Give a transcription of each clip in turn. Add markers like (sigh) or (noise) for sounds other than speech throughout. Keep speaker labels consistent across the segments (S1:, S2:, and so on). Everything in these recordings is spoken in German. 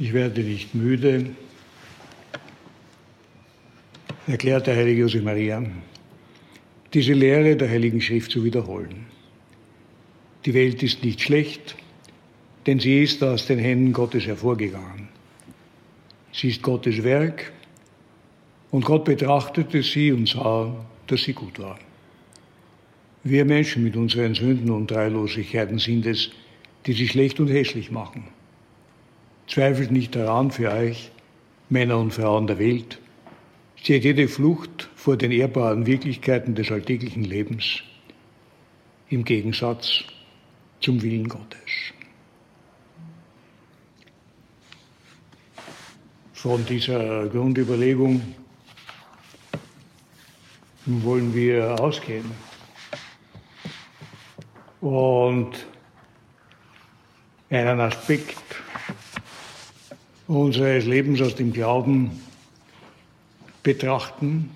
S1: Ich werde nicht müde, erklärt der heilige Josef Maria, diese Lehre der Heiligen Schrift zu wiederholen. Die Welt ist nicht schlecht, denn sie ist aus den Händen Gottes hervorgegangen. Sie ist Gottes Werk und Gott betrachtete sie und sah, dass sie gut war. Wir Menschen mit unseren Sünden und Dreilosigkeiten sind es, die sie schlecht und hässlich machen. Zweifelt nicht daran für euch, Männer und Frauen der Welt, steht jede Flucht vor den ehrbaren Wirklichkeiten des alltäglichen Lebens im Gegensatz zum Willen Gottes. Von dieser Grundüberlegung wollen wir ausgehen. Und einen Aspekt unseres Lebens aus dem Glauben betrachten,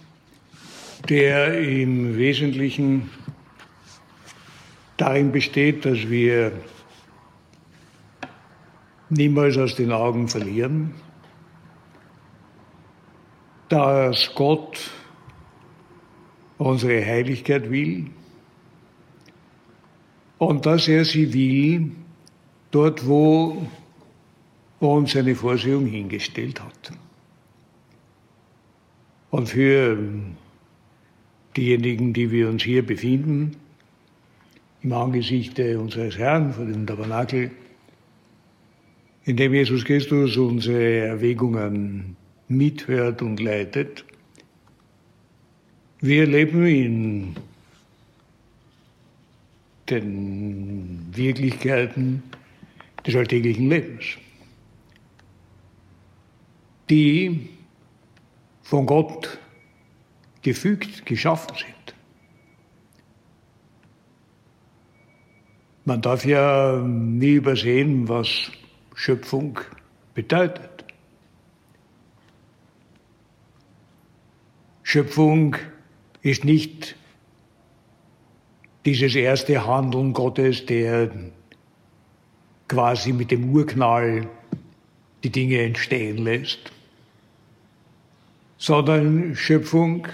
S1: der im Wesentlichen darin besteht, dass wir niemals aus den Augen verlieren, dass Gott unsere Heiligkeit will und dass er sie will dort, wo uns eine Vorsehung hingestellt hat. Und für diejenigen, die wir uns hier befinden, im Angesicht unseres Herrn vor dem Tabernakel, in dem Jesus Christus unsere Erwägungen mithört und leitet. Wir leben in den Wirklichkeiten des alltäglichen Lebens, die von Gott gefügt, geschaffen sind. Man darf ja nie übersehen, was Schöpfung bedeutet. Schöpfung ist nicht dieses erste Handeln Gottes, der quasi mit dem Urknall die Dinge entstehen lässt, sondern Schöpfung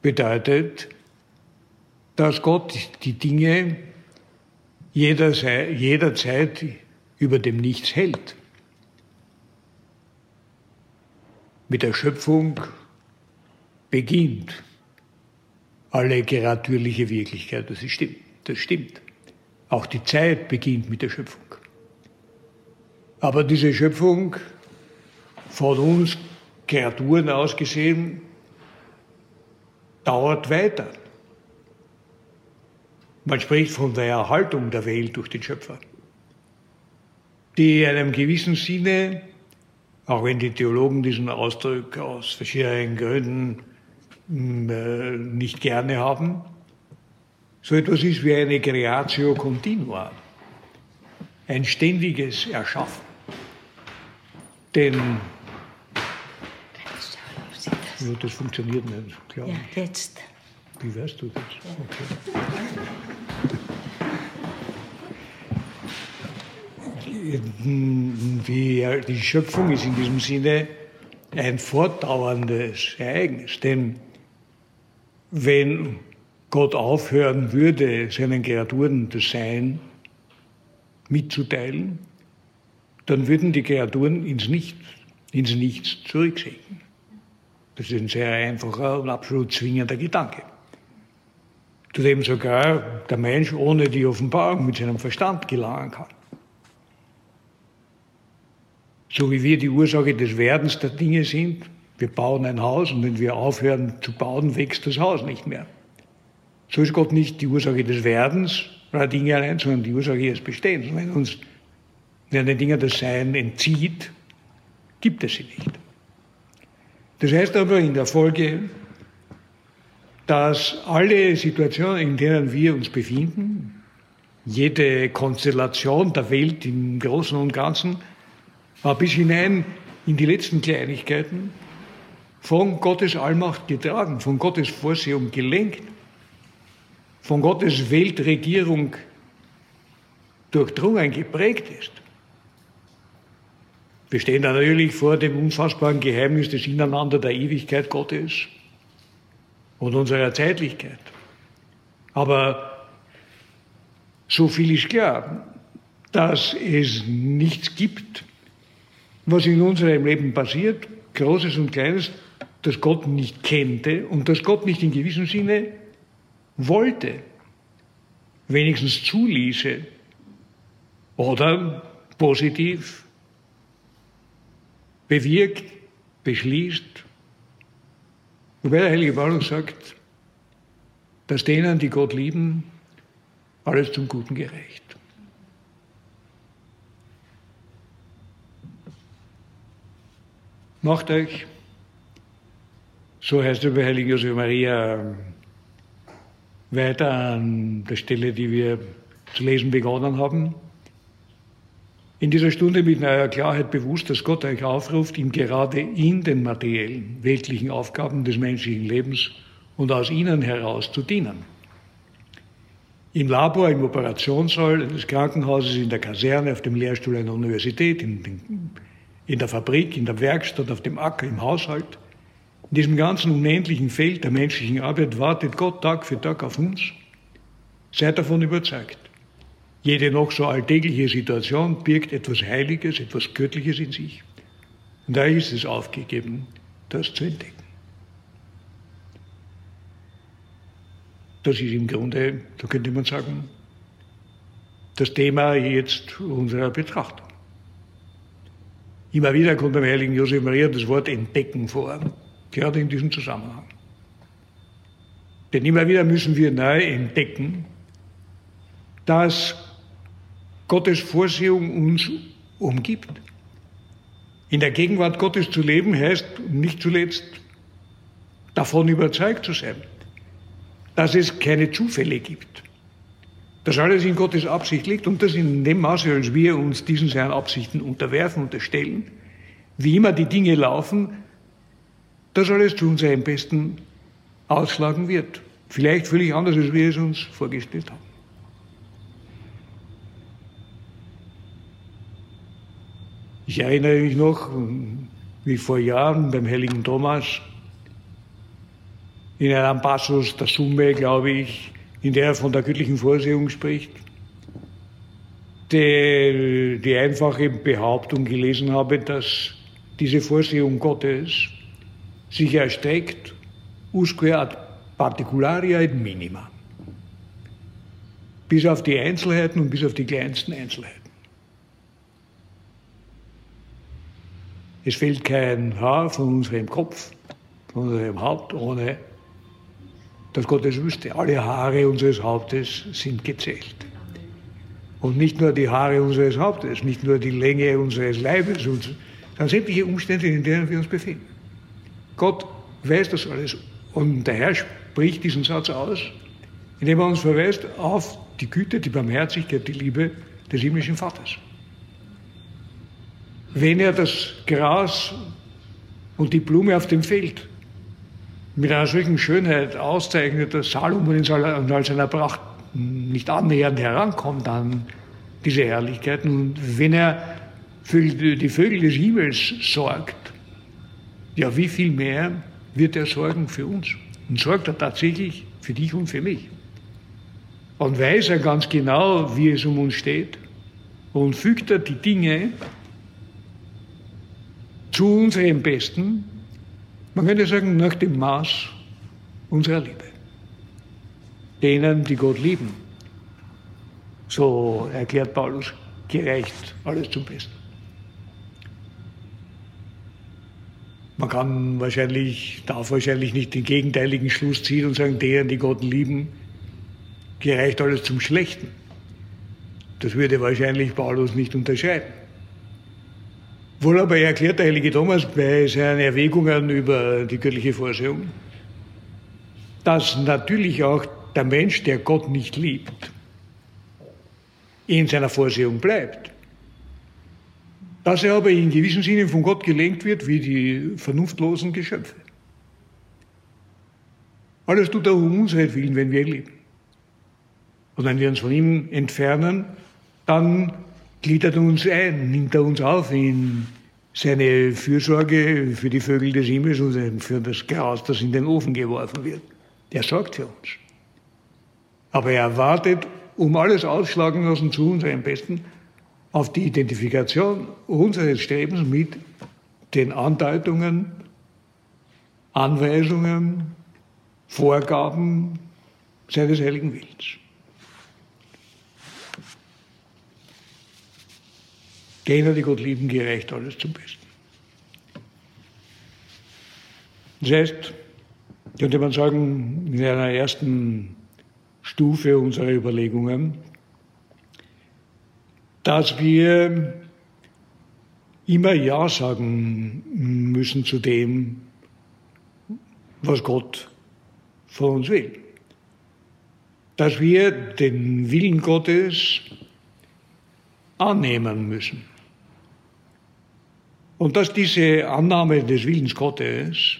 S1: bedeutet, dass Gott die Dinge jederzeit über dem Nichts hält. Mit der Schöpfung beginnt alle kreatürliche Wirklichkeit. Das stimmt. Das stimmt. Auch die Zeit beginnt mit der Schöpfung. Aber diese Schöpfung von uns Kreaturen ausgesehen dauert weiter. Man spricht von der Erhaltung der Welt durch den Schöpfer, die in einem gewissen Sinne, auch wenn die Theologen diesen Ausdruck aus verschiedenen Gründen hm, äh, nicht gerne haben, so etwas ist wie eine Creatio Continua, ein ständiges Erschaffen. Denn ja, das funktioniert nicht,
S2: glaube ich. Ja, jetzt.
S1: Wie weißt du das? Okay. Die, die Schöpfung ist in diesem Sinne ein fortdauerndes Ereignis. Denn wenn Gott aufhören würde, seinen Kreaturen das Sein mitzuteilen, dann würden die Kreaturen ins Nichts, ins Nichts zurücksinken. Das ist ein sehr einfacher und absolut zwingender Gedanke. Zu dem sogar der Mensch ohne die Offenbarung mit seinem Verstand gelangen kann. So wie wir die Ursache des Werdens der Dinge sind, wir bauen ein Haus und wenn wir aufhören zu bauen, wächst das Haus nicht mehr. So ist Gott nicht die Ursache des Werdens oder Dinge allein, sondern die Ursache ihres Bestehens. Und wenn uns wenn den Dingen das Sein entzieht, gibt es sie nicht. Das heißt aber in der Folge, dass alle Situationen, in denen wir uns befinden, jede Konstellation der Welt im Großen und Ganzen, bis hinein in die letzten Kleinigkeiten, von Gottes Allmacht getragen, von Gottes Vorsehung gelenkt, von Gottes Weltregierung durchdrungen, geprägt ist. Wir stehen da natürlich vor dem unfassbaren Geheimnis des Ineinander der Ewigkeit Gottes und unserer Zeitlichkeit. Aber so viel ist klar, dass es nichts gibt, was in unserem Leben passiert, Großes und Kleines, das Gott nicht kannte und das Gott nicht in gewissem Sinne wollte, wenigstens zuließe oder positiv bewirkt, beschließt. Wobei der Heilige Paulus sagt, dass denen, die Gott lieben, alles zum Guten gereicht. Macht euch, so heißt es bei Heilige Josef Maria, weiter an der Stelle, die wir zu lesen begonnen haben. In dieser Stunde mit neuer Klarheit bewusst, dass Gott euch aufruft, ihm gerade in den materiellen, weltlichen Aufgaben des menschlichen Lebens und aus ihnen heraus zu dienen. Im Labor, im Operationssaal des Krankenhauses, in der Kaserne, auf dem Lehrstuhl einer Universität, in, in der Fabrik, in der Werkstatt, auf dem Acker, im Haushalt, in diesem ganzen unendlichen Feld der menschlichen Arbeit wartet Gott Tag für Tag auf uns. Seid davon überzeugt. Jede noch so alltägliche Situation birgt etwas Heiliges, etwas Göttliches in sich. Und da ist es aufgegeben, das zu entdecken. Das ist im Grunde, so könnte man sagen, das Thema jetzt unserer Betrachtung. Immer wieder kommt beim heiligen Josef Maria das Wort entdecken vor gerade in diesem Zusammenhang. Denn immer wieder müssen wir neu entdecken, dass Gottes Vorsehung uns umgibt. In der Gegenwart Gottes zu leben heißt nicht zuletzt davon überzeugt zu sein, dass es keine Zufälle gibt, dass alles in Gottes Absicht liegt und dass in dem Maße, als wir uns diesen seinen Absichten unterwerfen, unterstellen, wie immer die Dinge laufen, das alles zu unserem Besten ausschlagen wird. Vielleicht völlig anders, als wir es uns vorgestellt haben. Ich erinnere mich noch, wie vor Jahren beim heiligen Thomas in einem Passus der Summe, glaube ich, in der er von der göttlichen Vorsehung spricht, die, die einfache Behauptung gelesen habe, dass diese Vorsehung Gottes sich erstreckt usque ad particularia et minima. Bis auf die Einzelheiten und bis auf die kleinsten Einzelheiten. Es fehlt kein Haar von unserem Kopf, von unserem Haupt, ohne dass Gott es wüsste. Alle Haare unseres Hauptes sind gezählt. Und nicht nur die Haare unseres Hauptes, nicht nur die Länge unseres Leibes, sondern sämtliche Umstände, in denen wir uns befinden. Gott weiß das alles. Und der Herr spricht diesen Satz aus, indem er uns verweist auf die Güte, die Barmherzigkeit, die Liebe des himmlischen Vaters. Wenn er das Gras und die Blume auf dem Feld mit einer solchen Schönheit auszeichnet, dass Salomon in all seiner Pracht nicht annähernd herankommt an diese Herrlichkeiten. Und wenn er für die Vögel des Himmels sorgt, ja, wie viel mehr wird er sorgen für uns? Und sorgt er tatsächlich für dich und für mich? Und weiß er ganz genau, wie es um uns steht? Und fügt er die Dinge zu unserem Besten, man könnte sagen, nach dem Maß unserer Liebe. Denen, die Gott lieben, so erklärt Paulus, gereicht alles zum Besten. Man kann wahrscheinlich, darf wahrscheinlich nicht den gegenteiligen Schluss ziehen und sagen, deren, die Gott lieben, gereicht alles zum Schlechten. Das würde wahrscheinlich Paulus nicht unterscheiden. Wohl aber erklärt der heilige Thomas bei seinen Erwägungen über die göttliche Vorsehung, dass natürlich auch der Mensch, der Gott nicht liebt, in seiner Vorsehung bleibt. Dass er aber in gewissem Sinne von Gott gelenkt wird, wie die vernunftlosen Geschöpfe. Alles tut er um unsere Willen, wenn wir ihn lieben. Und wenn wir uns von ihm entfernen, dann gliedert er uns ein, nimmt er uns auf in seine Fürsorge für die Vögel des Himmels und für das Gras, das in den Ofen geworfen wird. Er sorgt für uns. Aber er wartet, um alles ausschlagen lassen zu unserem Besten, auf die Identifikation unseres Strebens mit den Andeutungen, Anweisungen, Vorgaben seines heiligen Willens. Denen, die Gott lieben, gerecht alles zum Besten. Das heißt, könnte man sagen, in einer ersten Stufe unserer Überlegungen, dass wir immer Ja sagen müssen zu dem, was Gott von uns will. Dass wir den Willen Gottes annehmen müssen. Und dass diese Annahme des Willens Gottes,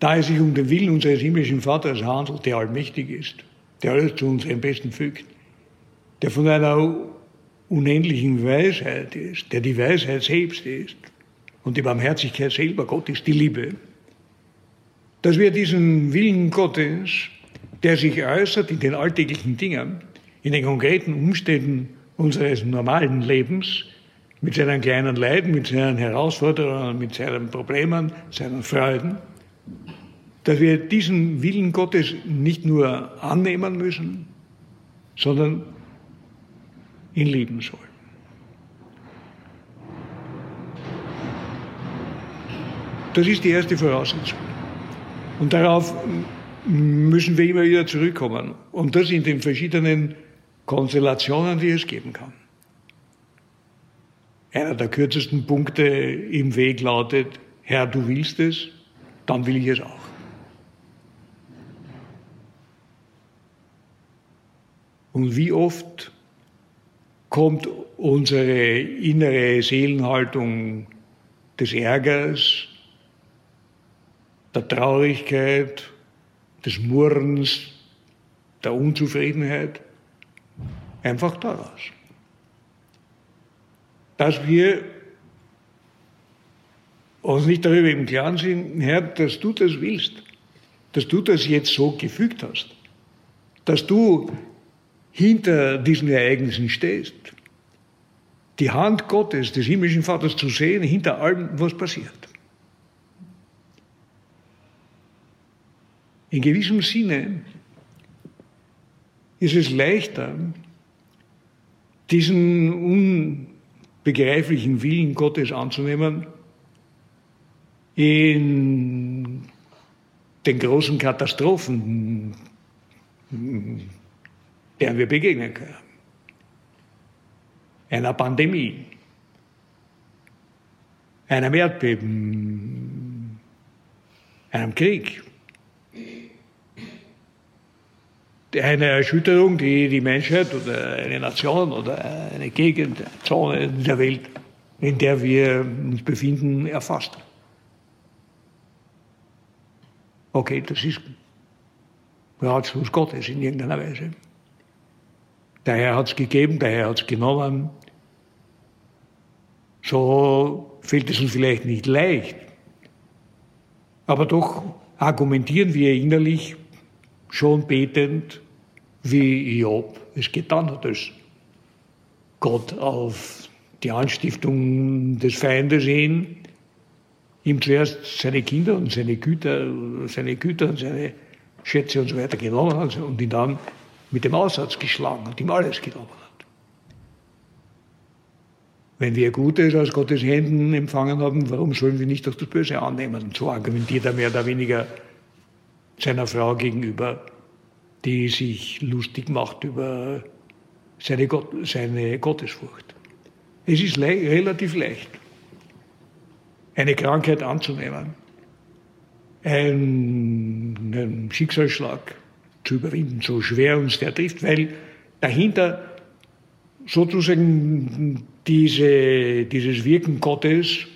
S1: da es sich um den Willen unseres himmlischen Vaters handelt, der allmächtig ist, der alles zu unserem Besten fügt, der von einer unendlichen Weisheit ist, der die Weisheit selbst ist und die Barmherzigkeit selber, Gott ist die Liebe, dass wir diesen Willen Gottes, der sich äußert in den alltäglichen Dingen, in den konkreten Umständen unseres normalen Lebens, mit seinen kleinen Leiden, mit seinen Herausforderungen, mit seinen Problemen, seinen Freuden, dass wir diesen Willen Gottes nicht nur annehmen müssen, sondern ihn lieben sollen. Das ist die erste Voraussetzung. Und darauf müssen wir immer wieder zurückkommen. Und das in den verschiedenen Konstellationen, die es geben kann. Einer der kürzesten Punkte im Weg lautet, Herr, du willst es, dann will ich es auch. Und wie oft kommt unsere innere Seelenhaltung des Ärgers, der Traurigkeit, des Murrens, der Unzufriedenheit einfach daraus. Dass wir uns nicht darüber im Klaren sind, Herr, dass du das willst, dass du das jetzt so gefügt hast, dass du hinter diesen Ereignissen stehst. Die Hand Gottes, des himmlischen Vaters zu sehen, hinter allem, was passiert. In gewissem Sinne ist es leichter, diesen unbegreiflichen Willen Gottes anzunehmen in den großen Katastrophen, der wir begegnen können. Einer Pandemie, einem Erdbeben, einem Krieg, eine Erschütterung, die die Menschheit oder eine Nation oder eine Gegend, eine Zone der Welt, in der wir uns befinden, erfasst. Okay, das ist Ratschluss Gottes in irgendeiner Weise. Der Herr hat es gegeben, der Herr hat es genommen. So fällt es uns vielleicht nicht leicht. Aber doch argumentieren wir innerlich schon betend, wie Job es getan hat, als Gott auf die Anstiftung des Feindes hin ihm zuerst seine Kinder und seine Güter, seine Güter und seine Schätze und so weiter genommen hat und ihn dann mit dem Aussatz geschlagen und ihm alles genommen hat. Wenn wir Gutes aus Gottes Händen empfangen haben, warum sollen wir nicht auch das Böse annehmen? Und so argumentiert er mehr oder weniger seiner Frau gegenüber, die sich lustig macht über seine, Gott, seine Gottesfurcht. Es ist le relativ leicht, eine Krankheit anzunehmen, einen Schicksalsschlag zu überwinden, so schwer uns der trifft, weil dahinter sozusagen diese, dieses Wirken Gottes,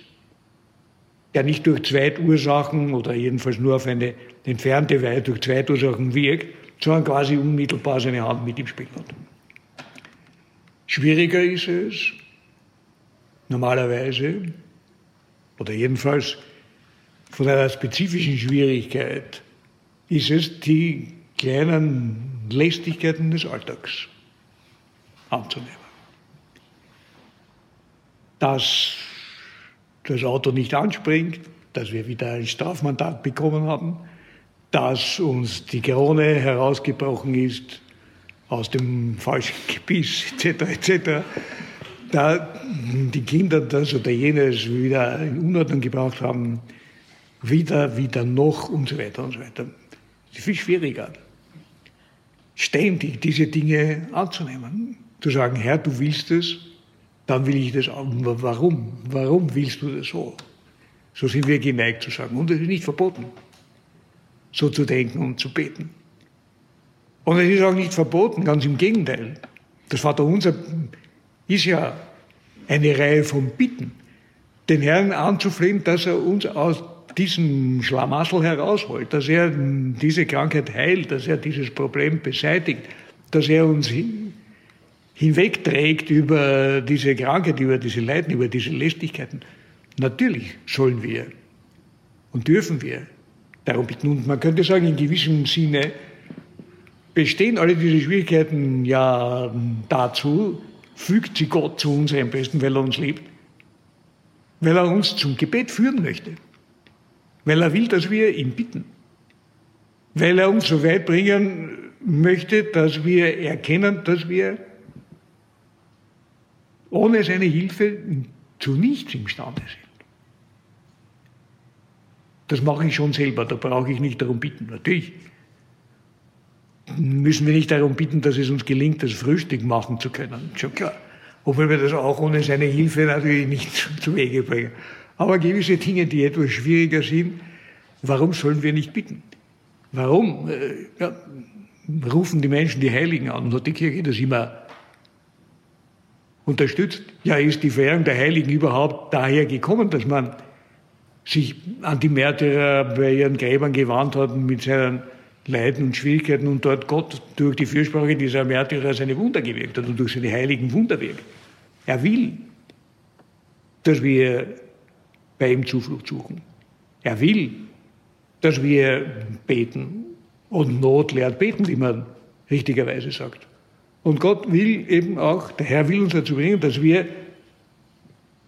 S1: der nicht durch Zweitursachen oder jedenfalls nur auf eine entfernte Weise durch Zweitursachen wirkt, sondern quasi unmittelbar seine Hand mit im Spiel hat. Schwieriger ist es, Normalerweise, oder jedenfalls von einer spezifischen Schwierigkeit, ist es, die kleinen Lästigkeiten des Alltags anzunehmen. Dass das Auto nicht anspringt, dass wir wieder ein Strafmandat bekommen haben, dass uns die Krone herausgebrochen ist aus dem falschen Gebiss (laughs) etc. etc. Da die Kinder das oder jenes wieder in Unordnung gebracht haben, wieder, wieder noch und so weiter und so weiter. Das ist viel schwieriger, ständig diese Dinge anzunehmen. Zu sagen, Herr, du willst es, dann will ich das auch. Warum? Warum willst du das so? So sind wir geneigt zu sagen. Und es ist nicht verboten, so zu denken und zu beten. Und es ist auch nicht verboten, ganz im Gegenteil. Das Vaterunser ist ja eine Reihe von Bitten, den Herrn anzuflehen, dass er uns aus diesem Schlamassel herausholt, dass er diese Krankheit heilt, dass er dieses Problem beseitigt, dass er uns hinwegträgt über diese Krankheit, über diese Leiden, über diese Lästigkeiten. Natürlich sollen wir und dürfen wir darum bitten. Und man könnte sagen, in gewissem Sinne bestehen alle diese Schwierigkeiten ja dazu, fügt sie Gott zu unserem Besten, weil er uns liebt, weil er uns zum Gebet führen möchte, weil er will, dass wir ihn bitten, weil er uns so weit bringen möchte, dass wir erkennen, dass wir ohne seine Hilfe zu nichts imstande sind. Das mache ich schon selber, da brauche ich nicht darum bitten. Natürlich müssen wir nicht darum bitten, dass es uns gelingt, das Frühstück machen zu können. Schon klar. Obwohl wir das auch ohne seine Hilfe natürlich nicht (laughs) zu Wege bringen. Aber gewisse Dinge, die etwas schwieriger sind, warum sollen wir nicht bitten? Warum äh, ja, rufen die Menschen die Heiligen an und hat die Kirche das immer unterstützt? Ja, ist die Verehrung der Heiligen überhaupt daher gekommen, dass man sich an die Märtyrer bei ihren Gräbern gewandt hat mit seinen Leiden und Schwierigkeiten und dort Gott durch die Fürsprache dieser Märtyrer seine Wunder gewirkt hat und durch seine heiligen Wunder wirkt. Er will, dass wir bei ihm Zuflucht suchen. Er will, dass wir beten und Not lehrt beten, wie man richtigerweise sagt. Und Gott will eben auch, der Herr will uns dazu bringen, dass wir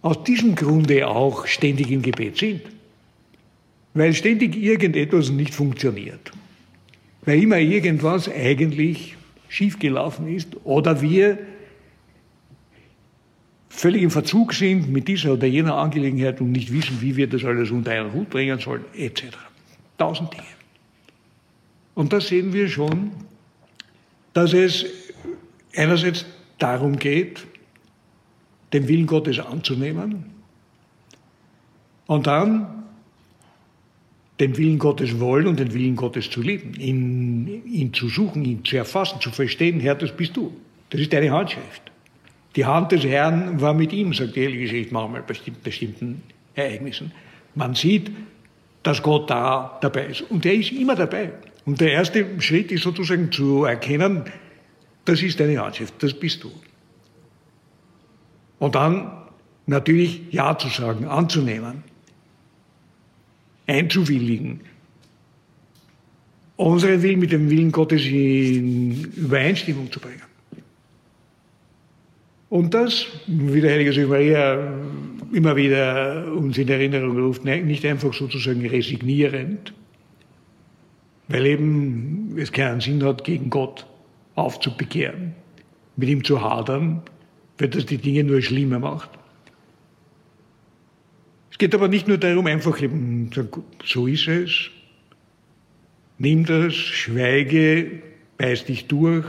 S1: aus diesem Grunde auch ständig im Gebet sind. Weil ständig irgendetwas nicht funktioniert. Weil immer irgendwas eigentlich schiefgelaufen ist oder wir völlig im Verzug sind mit dieser oder jener Angelegenheit und nicht wissen, wie wir das alles unter einen Hut bringen sollen, etc. Tausend Dinge. Und da sehen wir schon, dass es einerseits darum geht, den Willen Gottes anzunehmen und dann den Willen Gottes wollen und den Willen Gottes zu lieben, ihn, ihn zu suchen, ihn zu erfassen, zu verstehen, Herr, das bist du. Das ist deine Handschrift. Die Hand des Herrn war mit ihm, sagt die Schrift manchmal bei bestimmten Ereignissen. Man sieht, dass Gott da dabei ist. Und er ist immer dabei. Und der erste Schritt ist sozusagen zu erkennen, das ist deine Handschrift, das bist du. Und dann natürlich Ja zu sagen, anzunehmen, einzuwilligen, unseren Willen mit dem Willen Gottes in Übereinstimmung zu bringen. Und das, wie der Heilige Josef Maria immer wieder uns in Erinnerung ruft, nicht einfach sozusagen resignierend, weil eben es keinen Sinn hat, gegen Gott aufzubegehren, mit ihm zu hadern, weil das die Dinge nur schlimmer macht. Es geht aber nicht nur darum, einfach eben, so ist es, nimm das, schweige, beiß dich durch,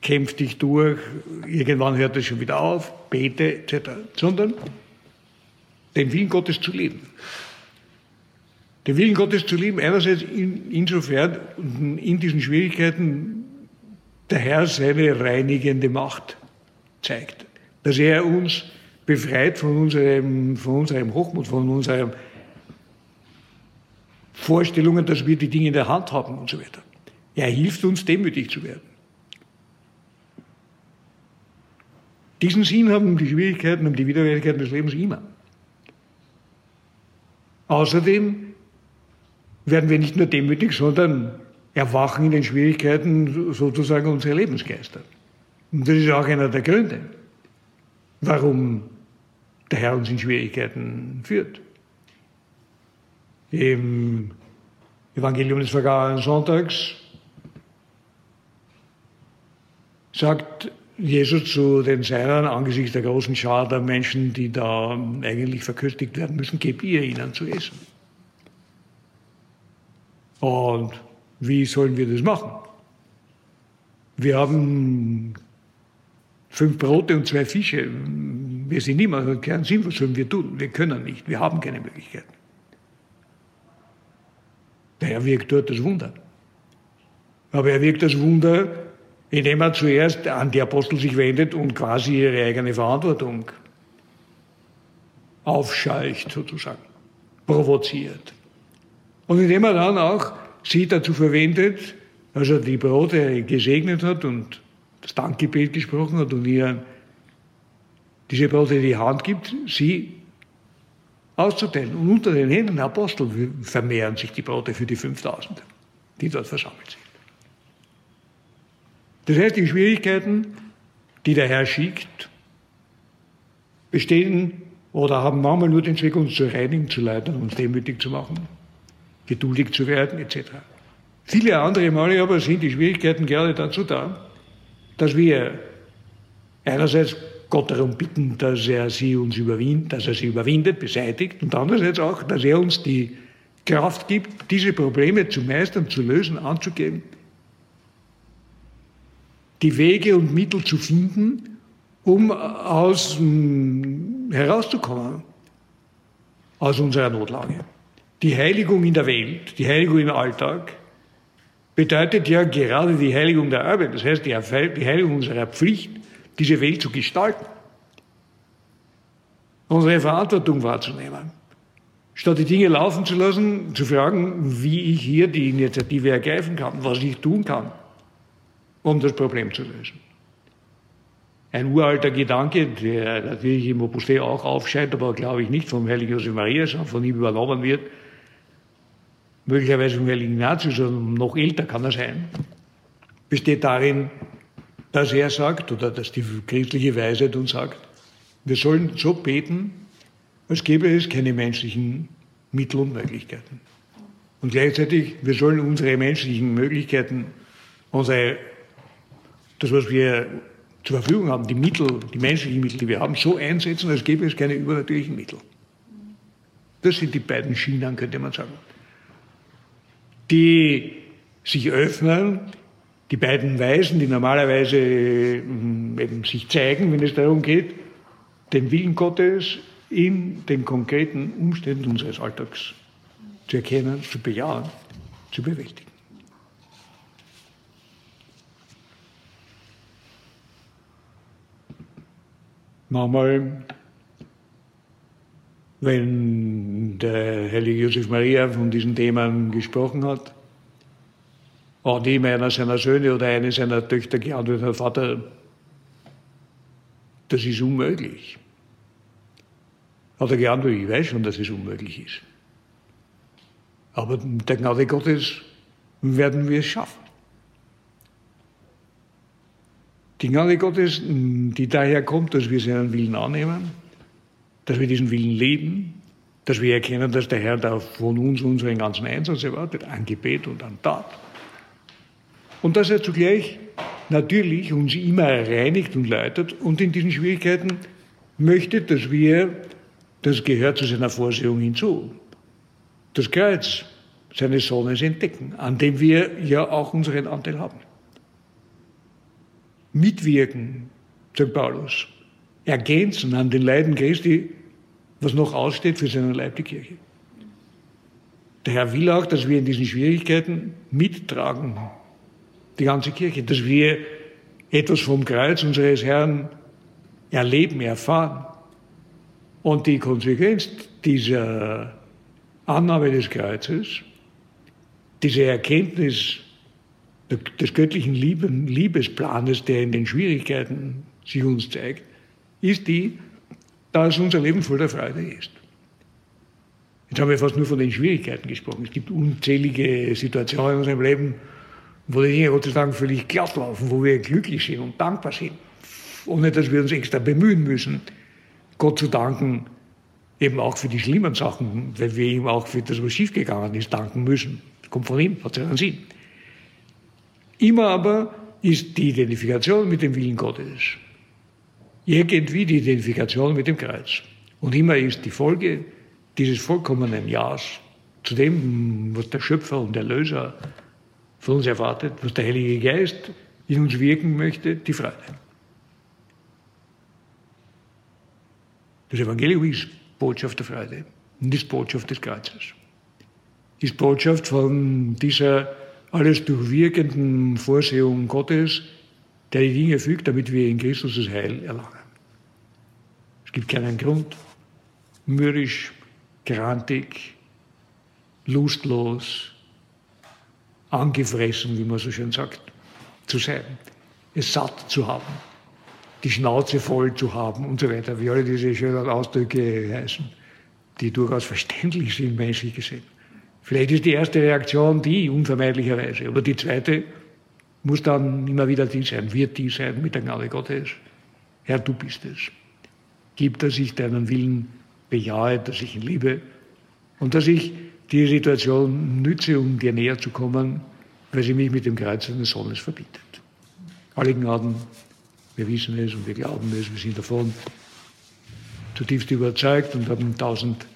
S1: kämpf dich durch, irgendwann hört es schon wieder auf, bete etc., sondern den Willen Gottes zu leben. Den Willen Gottes zu lieben, einerseits in, insofern in diesen Schwierigkeiten der Herr seine reinigende Macht zeigt. Dass er uns befreit von unserem, von unserem Hochmut, von unseren Vorstellungen, dass wir die Dinge in der Hand haben und so weiter. Er hilft uns, demütig zu werden. Diesen Sinn haben die Schwierigkeiten und die Widerwärtigkeiten des Lebens immer. Außerdem werden wir nicht nur demütig, sondern erwachen in den Schwierigkeiten sozusagen unsere Lebensgeister. Und das ist auch einer der Gründe, warum der Herr uns in Schwierigkeiten führt. Im Evangelium des vergangenen Sonntags sagt Jesus zu den Seinen angesichts der großen Schar der Menschen, die da eigentlich verköstigt werden müssen, gebt ihr ihnen zu essen. Und wie sollen wir das machen? Wir haben fünf Brote und zwei Fische. Wir sind niemand, keinen Sinn, wir tun? Wir können nicht, wir haben keine Möglichkeiten. Der Herr wirkt dort das Wunder. Aber er wirkt das Wunder, indem er zuerst an die Apostel sich wendet und quasi ihre eigene Verantwortung aufscheucht, sozusagen, provoziert. Und indem er dann auch sie dazu verwendet, als er die Brote gesegnet hat und das Dankgebet gesprochen hat und ihr diese Brote in die Hand gibt, sie auszuteilen. Und unter den Händen der Apostel vermehren sich die Brote für die 5000, die dort versammelt sind. Das heißt, die Schwierigkeiten, die der Herr schickt, bestehen oder haben manchmal nur den Zweck, uns zu reinigen, zu leiten, uns demütig zu machen, geduldig zu werden, etc. Viele andere Male aber sind die Schwierigkeiten gerade dazu da, dass wir einerseits Gott darum bitten, dass er sie uns überwindet, dass er sie überwindet, beseitigt und andererseits auch, dass er uns die Kraft gibt, diese Probleme zu meistern, zu lösen, anzugehen, die Wege und Mittel zu finden, um aus, hm, herauszukommen aus unserer Notlage. Die Heiligung in der Welt, die Heiligung im Alltag, bedeutet ja gerade die Heiligung der Arbeit, das heißt die Heiligung unserer Pflicht, diese Welt zu gestalten, unsere Verantwortung wahrzunehmen. Statt die Dinge laufen zu lassen, zu fragen, wie ich hier die Initiative ergreifen kann, was ich tun kann, um das Problem zu lösen. Ein uralter Gedanke, der natürlich im Opus Dei auch aufscheint, aber glaube ich nicht vom heiligen Josef Maria, sondern von ihm übernommen wird, möglicherweise vom heiligen Ignatius, sondern noch älter kann er sein, besteht darin, dass er sagt, oder dass die christliche Weisheit uns sagt, wir sollen so beten, als gäbe es keine menschlichen Mittel und Möglichkeiten. Und gleichzeitig, wir sollen unsere menschlichen Möglichkeiten, unsere, das, was wir zur Verfügung haben, die Mittel, die menschlichen Mittel, die wir haben, so einsetzen, als gäbe es keine übernatürlichen Mittel. Das sind die beiden Schienen, könnte man sagen die sich öffnen, die beiden Weisen, die normalerweise mm, eben sich zeigen, wenn es darum geht, den Willen Gottes in den konkreten Umständen unseres Alltags zu erkennen, zu bejahen, zu bewältigen. Manchmal wenn der heilige Josef Maria von diesen Themen gesprochen hat, auch nie einer seiner Söhne oder eine seiner Töchter geantwortet hat, Vater, das ist unmöglich. Hat er geantwortet, ich weiß schon, dass es unmöglich ist. Aber mit der Gnade Gottes werden wir es schaffen. Die Gnade Gottes, die daher kommt, dass wir seinen Willen annehmen, dass wir diesen Willen leben, dass wir erkennen, dass der Herr da von uns unseren ganzen Einsatz erwartet, an Gebet und an Tat. Und dass er zugleich natürlich uns immer reinigt und leitet und in diesen Schwierigkeiten möchte, dass wir, das gehört zu seiner Vorsehung hinzu, das Kreuz seines Sohnes entdecken, an dem wir ja auch unseren Anteil haben. Mitwirken, sagt Paulus, ergänzen an den Leiden Christi, was noch aussteht für seinen Leib, die Kirche. Der Herr will auch, dass wir in diesen Schwierigkeiten mittragen, die ganze Kirche, dass wir etwas vom Kreuz unseres Herrn erleben, erfahren. Und die Konsequenz dieser Annahme des Kreuzes, diese Erkenntnis des göttlichen Liebesplanes, der in den Schwierigkeiten sich uns zeigt, ist die, dass unser Leben voller Freude ist. Jetzt haben wir fast nur von den Schwierigkeiten gesprochen. Es gibt unzählige Situationen in unserem Leben, wo die Dinge Gott sei Dank völlig glatt laufen, wo wir glücklich sind und dankbar sind, ohne dass wir uns extra bemühen müssen, Gott zu danken, eben auch für die schlimmen Sachen, weil wir ihm auch für das, was schiefgegangen ist, danken müssen. Das kommt von ihm, hat seinen Sinn. Immer aber ist die Identifikation mit dem Willen Gottes irgendwie die Identifikation mit dem Kreuz. Und immer ist die Folge dieses vollkommenen Ja's zu dem, was der Schöpfer und Erlöser von uns erwartet, was der Heilige Geist in uns wirken möchte, die Freude. Das Evangelium ist Botschaft der Freude und ist Botschaft des Kreuzes. Ist Botschaft von dieser alles durchwirkenden Vorsehung Gottes, der die Dinge fügt, damit wir in Christus das Heil erlangen. Gibt keinen Grund, mürrisch, grantig, lustlos, angefressen, wie man so schön sagt, zu sein, es satt zu haben, die Schnauze voll zu haben und so weiter, wie alle diese schönen Ausdrücke heißen, die durchaus verständlich sind, menschlich gesehen. Vielleicht ist die erste Reaktion die, unvermeidlicherweise. Oder die zweite muss dann immer wieder die sein, wird die sein mit der Gnade Gottes. Herr, du bist es. Gib, dass ich deinen Willen bejahe, dass ich ihn liebe und dass ich die Situation nütze, um dir näher zu kommen, weil sie mich mit dem Kreuz deines Sohnes verbindet. Alle Gnaden, wir wissen es und wir glauben es, wir sind davon zutiefst überzeugt und haben tausend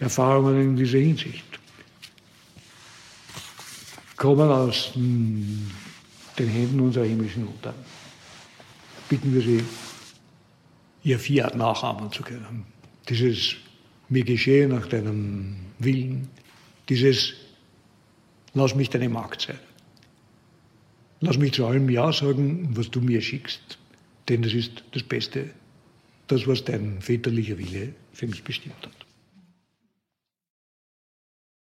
S1: Erfahrungen in dieser Hinsicht kommen aus hm, den Händen unserer himmlischen Mutter. Bitten wir Sie, ihr Fiat nachahmen zu können. Dieses mir geschehe nach deinem Willen, dieses lass mich deine Magd sein. Lass mich zu allem Ja sagen, was du mir schickst, denn das ist das Beste, das, was dein väterlicher Wille für mich bestimmt hat.